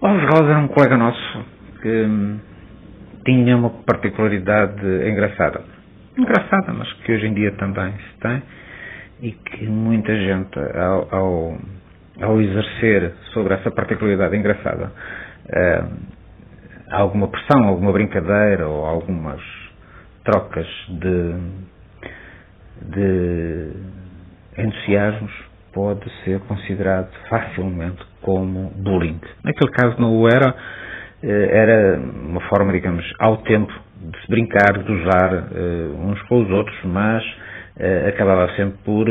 Alves Rosa era um colega nosso que hum, tinha uma particularidade engraçada. Engraçada, mas que hoje em dia também se tem e que muita gente, ao, ao, ao exercer sobre essa particularidade engraçada, hum, alguma pressão, alguma brincadeira ou algumas trocas de, de entusiasmos, pode ser considerado facilmente como bullying. Naquele caso não o era, eh, era uma forma, digamos, ao tempo de se brincar, de usar uh, uns com os outros, mas uh, acabava sempre por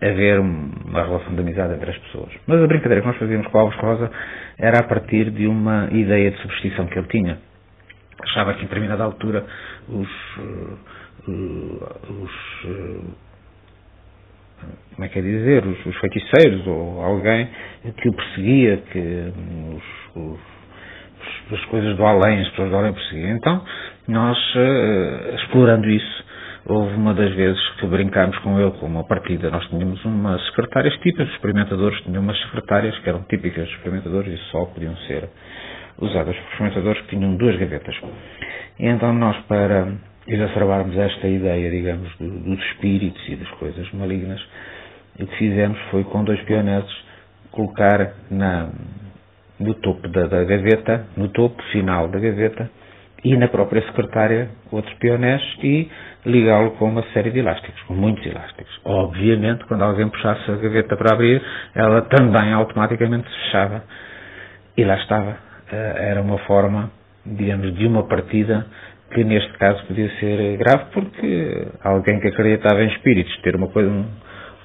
haver uma relação de amizade entre as pessoas. Mas a brincadeira que nós fazíamos com o Alves Rosa era a partir de uma ideia de superstição que ele tinha. Achava que em determinada altura os, uh, os como é que é dizer, os, os feiticeiros ou alguém que o perseguia, que os, os, as coisas do além, as pessoas do além perseguiam. Então, nós, uh, explorando isso, houve uma das vezes que brincámos com ele com uma partida. Nós tínhamos umas secretárias típicas, os experimentadores tinham umas secretárias que eram típicas dos experimentadores e só podiam ser usadas por experimentadores que tinham duas gavetas. E então nós, para exacerbarmos esta ideia, digamos, do, dos espíritos e das coisas malignas, o que fizemos foi com dois pioneses colocar na, no topo da, da, gaveta, no topo final da gaveta, e na própria secretária outros pionés e ligá-lo com uma série de elásticos, com muitos elásticos. Obviamente, quando alguém puxasse a gaveta para abrir, ela também automaticamente se fechava. E lá estava. Eh, era uma forma, digamos, de uma partida que neste caso podia ser grave porque alguém que acreditava em espíritos ter uma coisa,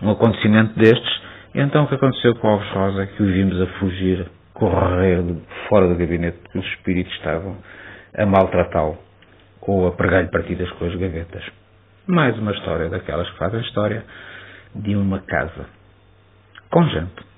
um acontecimento destes, e então o que aconteceu com o Alves Rosa, que o vimos a fugir, correr fora do gabinete, porque os espíritos estavam a maltratá-lo ou a pregar-lhe partidas com as gavetas. Mais uma história daquelas que fazem história de uma casa com gente.